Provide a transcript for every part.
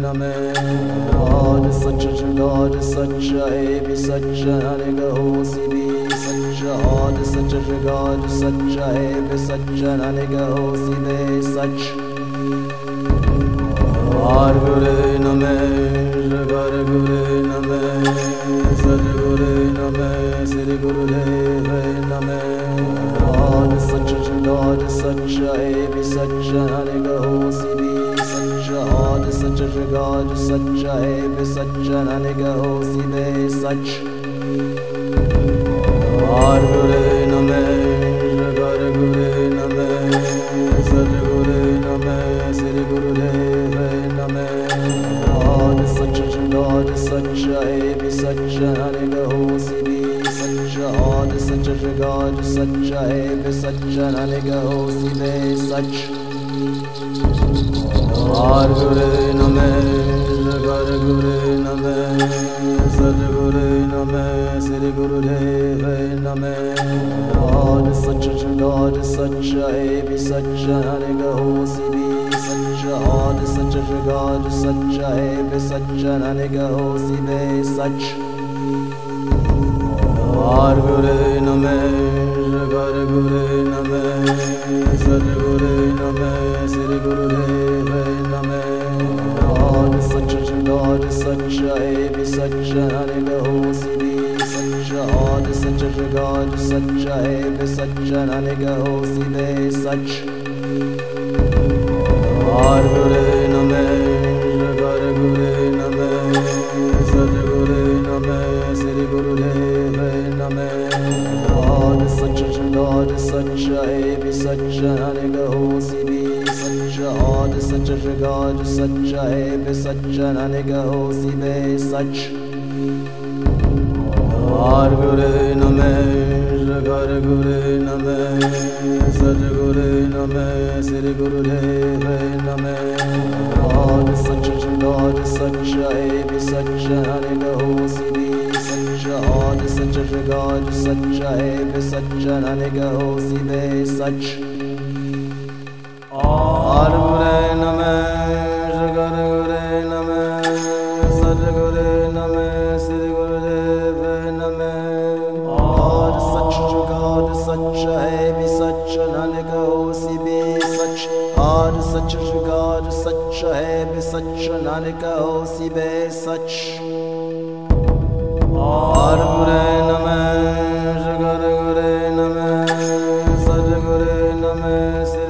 नमे ओंकार सच जगार सच है भी सच हर गहो सिरी सच आद सच जगार सच है भी सच हर गहो सिरे सच आर गुरे नमे गर गुरे नमे सदगुरे नमे श्री गुरुदेव नमे और सच जगार सच है भी सच हर गहो सिरी सच रिगाज सच है विसज्जन निगहो सिदे सच। आर्गुरे नमे, जगर गुरे नमे सदगुरे नमे, सिर गुरुदेव नमे। आज सच रिगाज सच है विसज्जन निगहो सिदे सच। आज सच रिगाज सच है विसज्जन निगहो सिदे सच। और निर्गाज सच है विसज्जन निगहो सिदे सच और गुरे नमे गर गुरे नमे सदगुरे नमे श्री गुरुदेव नमे और सच जगाज सच है विसज्जन निगहो सिदे सच और सच जगाज सच है विसज्जन निगहो सिदे सच और सच श्रृगाज सच है विसज्जन निगहो शिवे सच और गुरु नमे घर गुरु नमे सदगुरु नमे श्री गुरुदेव नमे और सच श्रृगाज सच है विसज्जन निगहो शिवे सच और सच श्रृगाज सच है विसज्जन निगहो शिवे सच और मालिक ओ सच। और गुरे नम सदगुरे नम सदगुरे नम से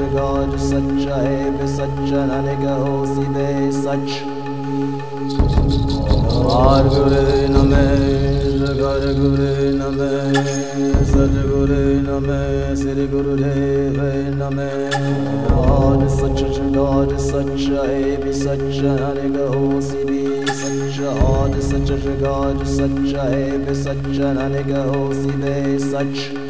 सतगाज सच है विसज्जन निगहो सीधे सच वार गुरु नमे जगर गुरु नमे सदगुरु नमे श्री गुरुदेव नमे गाज सच गाज सच है विसज्जन निगहो सीधे सच आज सच गाज सच है विसज्जन निगहो सीधे सच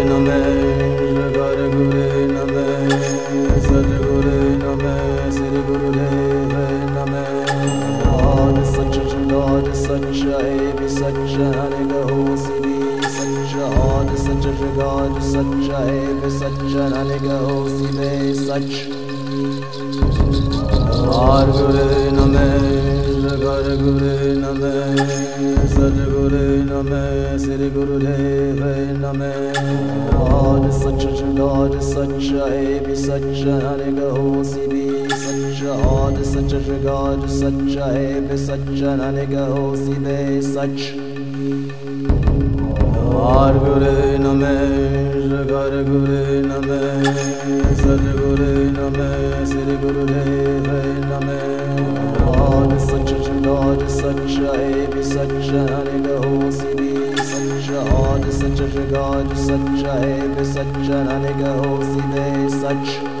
जगत सच है बे सच नानक होसी बे सच और सच जगत सच है बे सच सच और गुरे नमे जगर गुरे नमे सदगुरे नमे श्री गुरुदेव नमे और सच जगत सच है भी सच नानक भी सच और सच जगत सच है भी सच और गुरे नमे जगर गुरे नमे और गुरे नमे श्री गुरुदेव नमे और सच जगत सच भी सच नानक होसी सच और सच जगत सच भी सच नानक होसी बे सच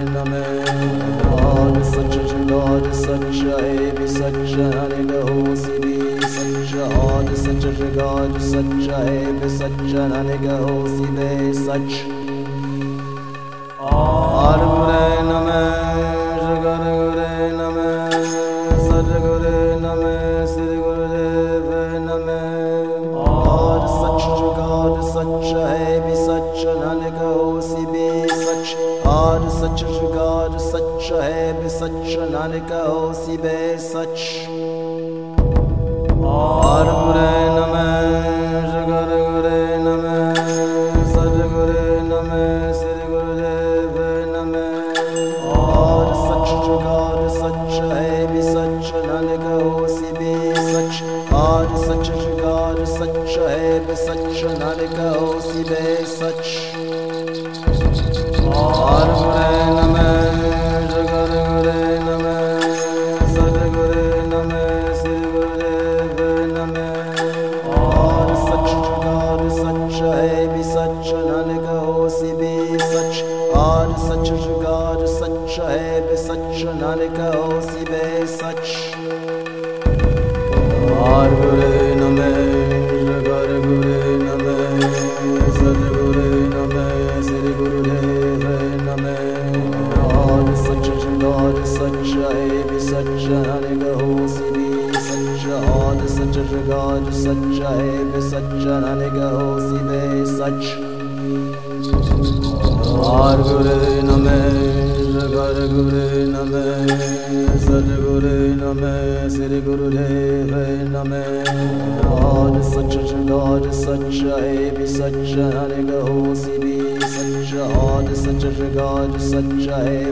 जगर गुरे नमे सदगुरे नमे श्री गुरुदेव नमे और सच नानक सिबे सच। और गुरे नमे। और सच जगत सच है भी सच नानक होसी बे सच और गुरे नमे जगर गुरे नमे सदगुरे नमे श्री गुरुदेव नमे और सच जगत सच है भी सच नानक होसी भी सच और सच जगत सच है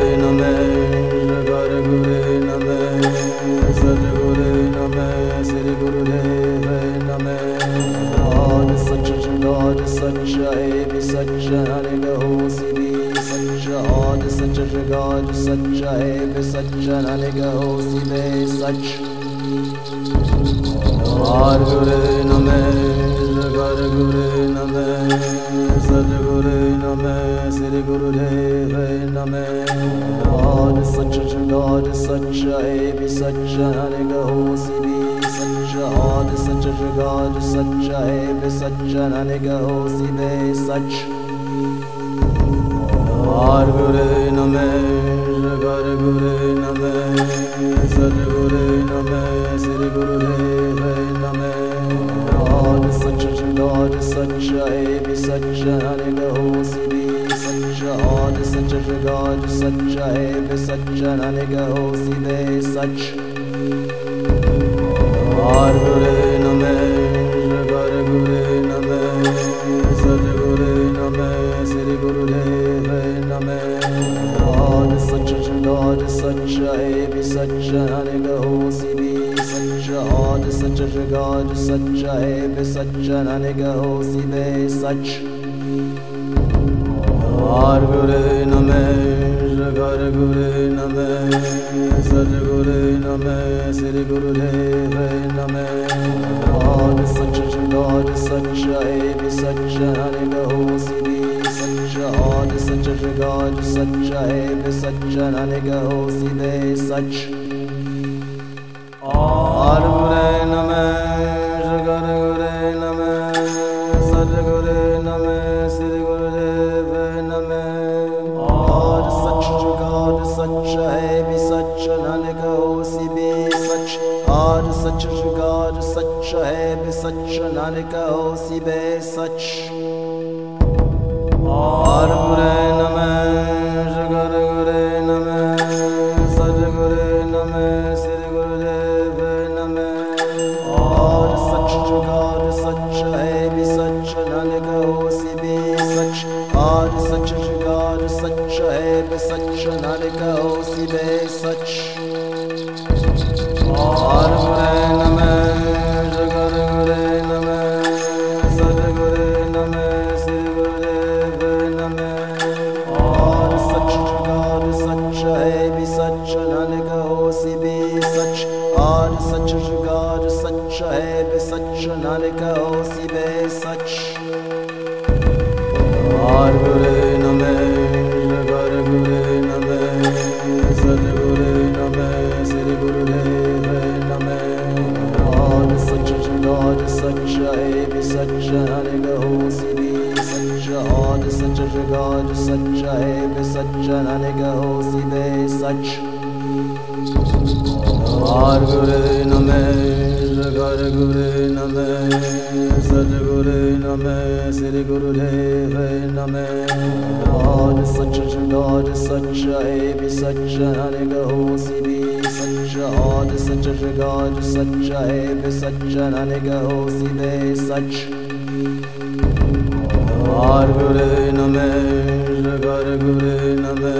सच है सच नानक होसी बे सच। और गुरे नमे जगर गुरे नमे, सदगुरे नमे श्री गुरुदेव नमे। और सच जगत सच है सच नानक होसी भी सच। और सच जगत सच है सच नानक होसी बे सच। और गुरे सदगुरे नमे है सच नानक होसी बे सच और गुरे नमे जगर गुरे नमे सदगुरे नमे श्री गुरुदेव नमे God सच God सच है नानक होसी भी सच God सच God सच है नानक होसी बे सच और गुरे नमे जगर गुरे नमे सदगुरे नमे श्री गुरुदेव नमे। God सच God सच हे भी सच नानक होसी श्री सच आज सच गाज सच हे भी सच नानक गौ श्री सच सच शिकार सच है भी सच नानक हो सिबे सच। और गुरे God सच है भी सच नानक होसी बे सच और गुरे नमे जगर गुरे नमे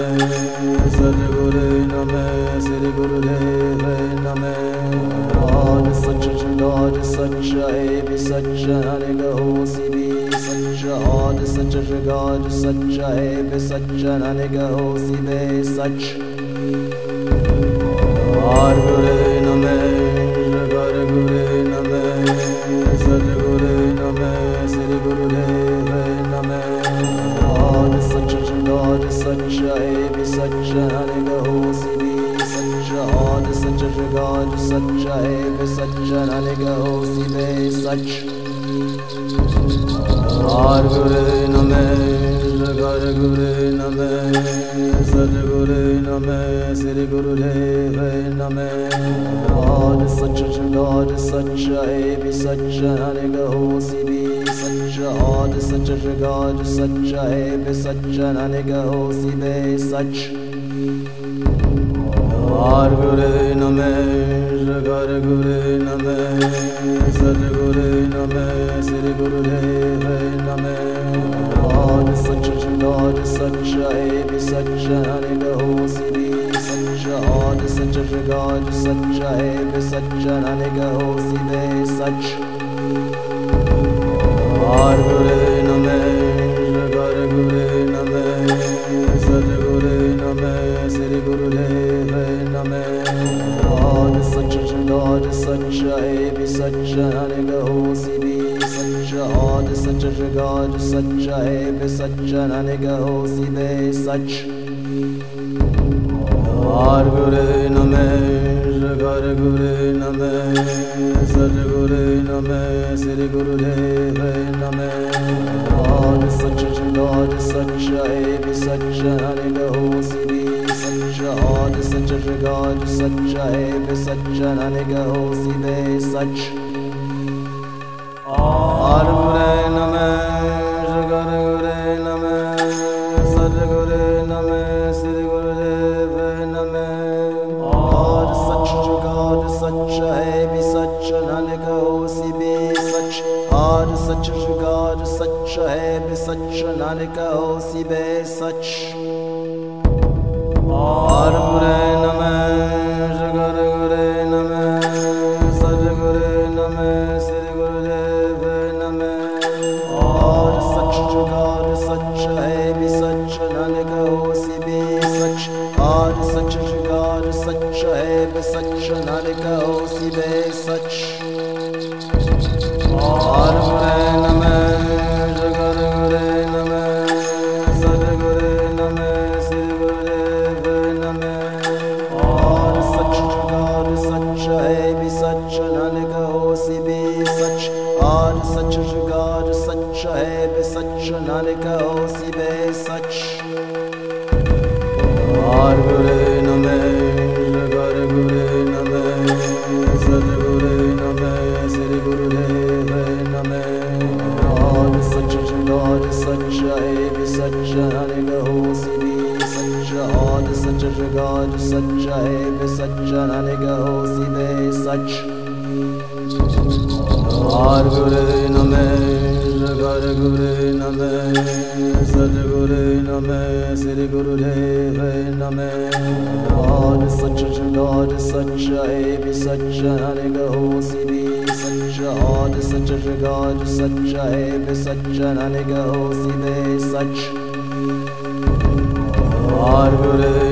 सदगुरे नमे श्री गुरुदेव नमे और सच God सच है भी सच नानक होसी भी सच और सच God सच है भी सच नानक होसी बे सच और गुरे भी सच नानक होसी भी सच और सच God सच है भी सच नानक होसी बे सच और गुरे नमे जगर गुरे नमे सदगुरे नमे श्री गुरुदेव नमे और सच God सच है भी सच नानक होसी भी सच और सच God सच है भी सच नानक होसी बे सच और गुरे नमे जगर गुरे नमे, सदगुरे नमे श्री गुरुदेव नमे और सच God सच है सच नानक होसी भी सच और सच है भी सच और गुरे है भी सच नानक होसी भी सच और सच God सच है भी सच नानक होसी बे सच और गुरे नमे जगर गुरे नमे सदगुरे नमे श्री गुरुदेव नमे और सच God सच है भी सच नानक होसी भी सच और सच रिगाज सच है सच्चा न निगहो, सीधे सच। और गुरे नमे सगर गुरे नमे सर गुरे नमे सिर गुरुदेव नमे। और सच रिगाज सच है भी सच न निगहो, सीधे सच। और सच रिगाज सच है भी सच न निगहो, सीधे सच। नमः जगर है भी सच, नानक होसी भी सच। आर सच, जुगार सच है भी सच, नानक होसी बे सच। और गुरे जुगार सच है भी सच नानक होसी बे सच और गुरे नमः जगर गुरे नमः सद गुरे नमः श्री गुरुदेव नमः और सच जुगार सच है भी सच नानक होसी भी सच और सच जुगार सच है भी सच नानक होसी बे सच और गुरे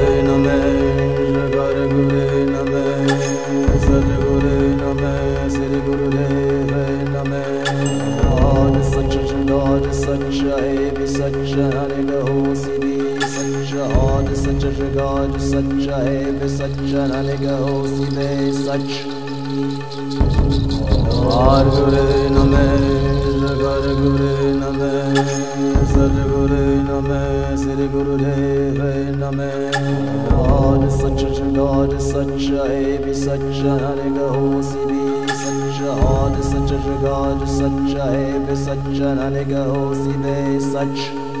जुगार सच है भी सच नानक होसी बे सच और गुरे नमः जगर गुरे नमः सद गुरे नमः श्री गुरुदेव नमः और सच जुगार सच है भी सच होसी भी सच और सच जुगार सच है भी सच नानक होसी बे सच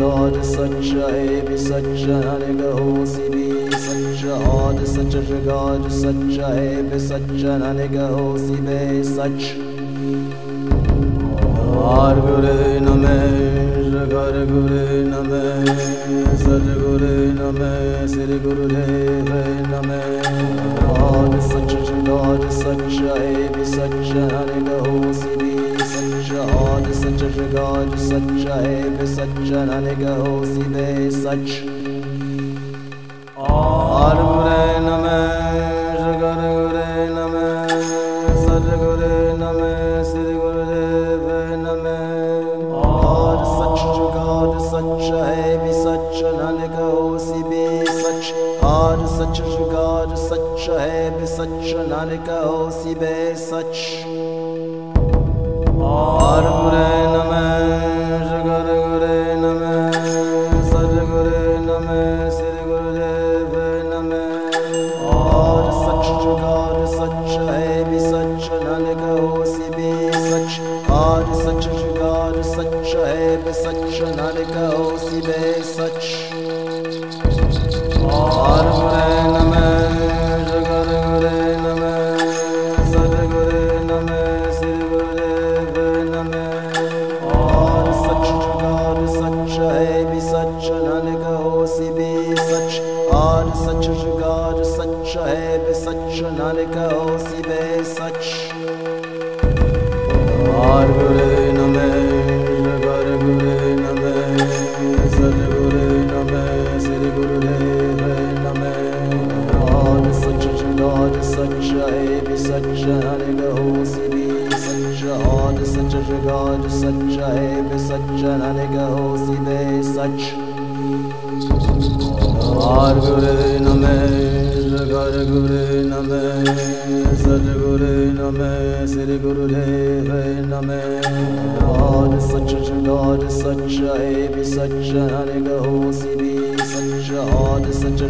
सच जुगार सच है भी सच नानक होसी भी सच और सच जुगार सच है भी सच नानक होसी बे सच और गुरे नमः जगर गुरे नमः सद गुरे नमः और सच जुगार सच है भी सच नानक होसी बे सच और गुरे नमः जगर गुरे नमः सद गुरे नमः श्री गुरुदेव नमः और सच जुगार सच है भी सच नानक होसी भी सच और सच जुगार सच है भी सच नानक होसी बे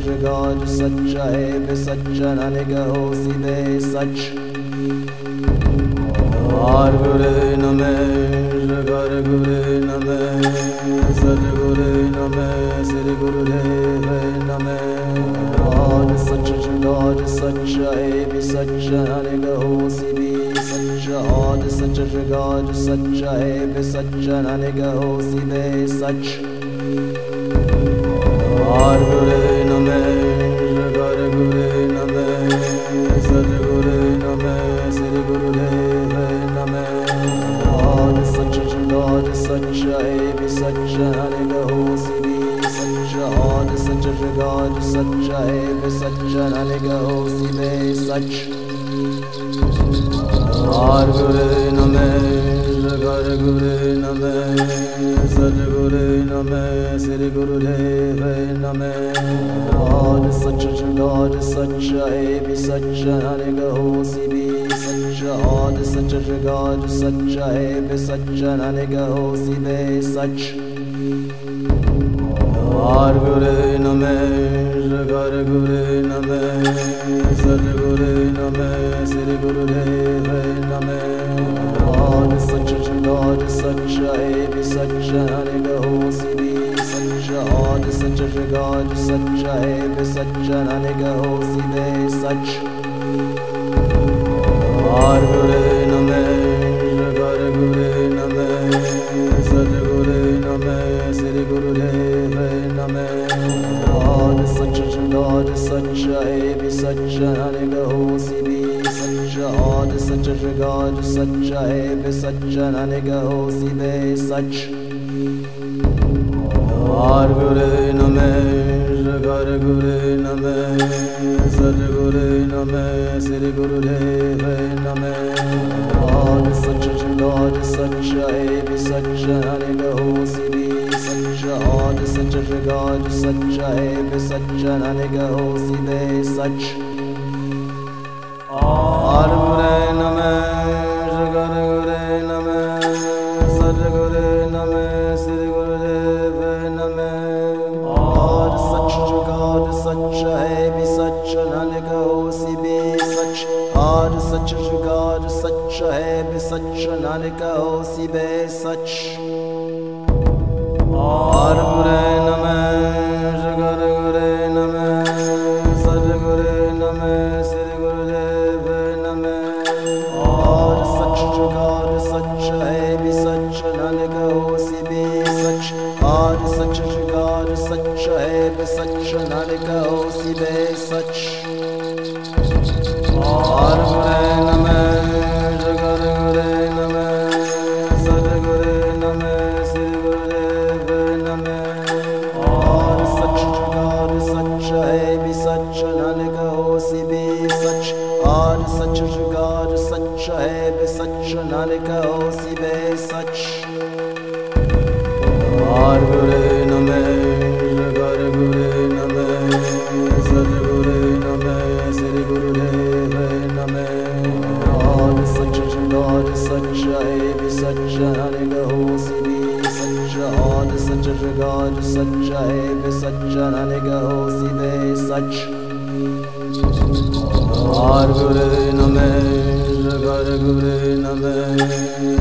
आद सच जुगाद सच है बे सच नानक होसी बे सच आर गुरु नमे जगर गुरु नमे सदगुरु नमे श्री गुरुदेव नमे God सच जुगाद सच है बे सच नानक होसी बे सच आद सच जुगाद सच है बे सच नानक होसी बे सच आर गुरु जुगाद सच है बे सच नानक होसी बे सच। आर गुरु नमे जगर गुरु नमे सदगुरु नमे श्री गुरुदेव नमे। God सच जुगाद सच है बे सच नानक होसी बे सच। आद सच जुगाद सच है बे सच नानक होसी बे सच। आर गुरु नमे जगर गुरु नमे सदगुरु नमे श्री गुरुदेव नमे God सच जुगाद सच है सच नानक होसी बे सच आद सच जुगाद सच है सच नानक होसी बे सच आर गुरु है बे सच होसी बे सच आद सच जुगाद सच है बे सच नानक होसी बे सच। आर गुरु नमे जगर गुरु नमे, सदगुरु नमे श्री गुरुदेव नमे। God सच जुगाद सच है बे सच नानक होसी बे सच आद सच जुगाद सच है बे सच नानक होसी बे सच शिकार सच है सच नर होसी जुगाद सच है बे सच नानक होसी बे सच। आर गुरु नमे जगर गुरु नमे,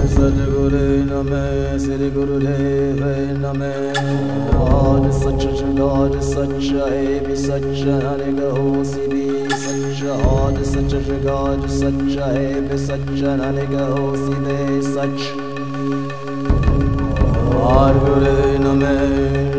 सदगुरु नमे श्री गुरुदेव नमे। God सच जुगाद सच है बे सच नानक होसी बे सच। आद सच जुगाद सच है सच नानक होसी बे सच। आर गुरु नमे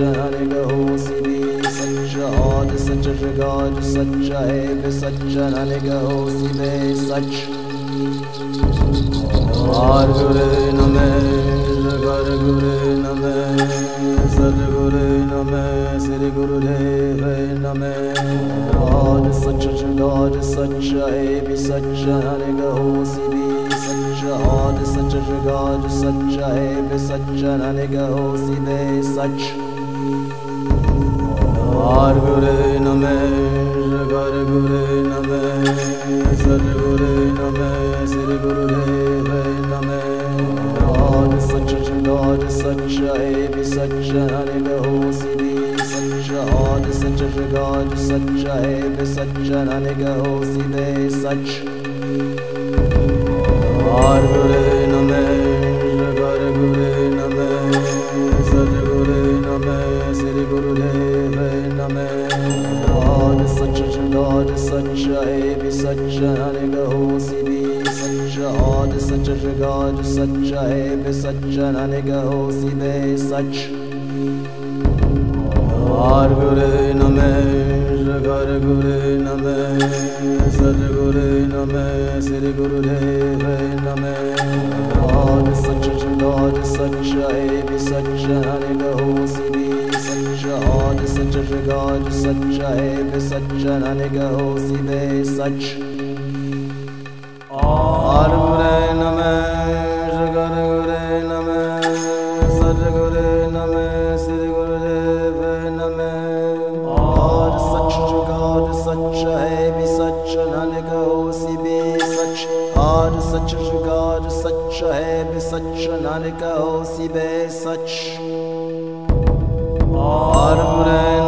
निगहो श्री सच और सच गौर सच है सच न निगहो सिरे सच और गुरु नमे गर गुरु नमे सदगुरु नमे श्री गुरुदेव नमे। और सच गौर सच है सच न निगहो सिरे और सच गौर सच है सच न निगहो सिरे सच नानक होसी be such और गुरु such a be such a Nanak होसी be such a God such a God such a be such a Nanak होसी be such और गुरु नमः जगर गुरु नमः सदगुरु नमः श्री गुरुदेव नमः God such a God such a be such a Nanak होसी be such God such a be such a Nanak होसी be such और गुरु नमः जगर गुरु नमः, सदगुरु नमः श्री और सच God सच है भी सच नानक होसी भी सच और सच God सच है भी सच नानक होसी बे सच और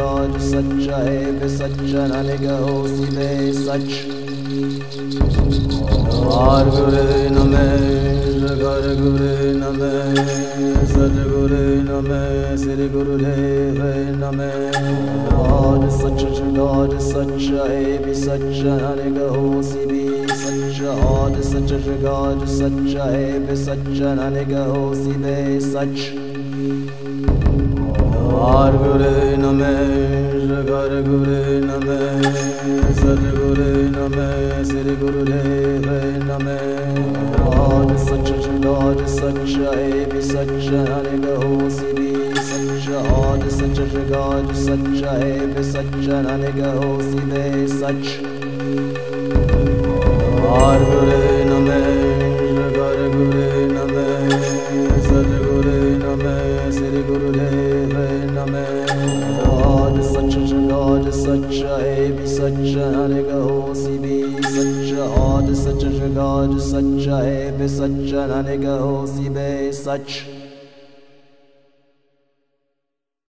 God सच है भी सच नानक होसी बे सच और गुरु नमः जगर गुरु नमः सदगुरु नमः श्री गुरुदेव नमः और सच God सच है भी सच नानक होसी भी सच और सच God सच है भी सच नानक होसी बे सच और गुरु नमः जगर गुरु नमः, सदगुरु नमः, श्री गुरुदेव नमः। और सच God सच है भी सच नानक होसी भी सच और सच God सच है भी सच नानक होसी बे सच और गुरु सच है भी सच नानक होसी भी सच और सच God सच है भी सच नानक होसी बे सच।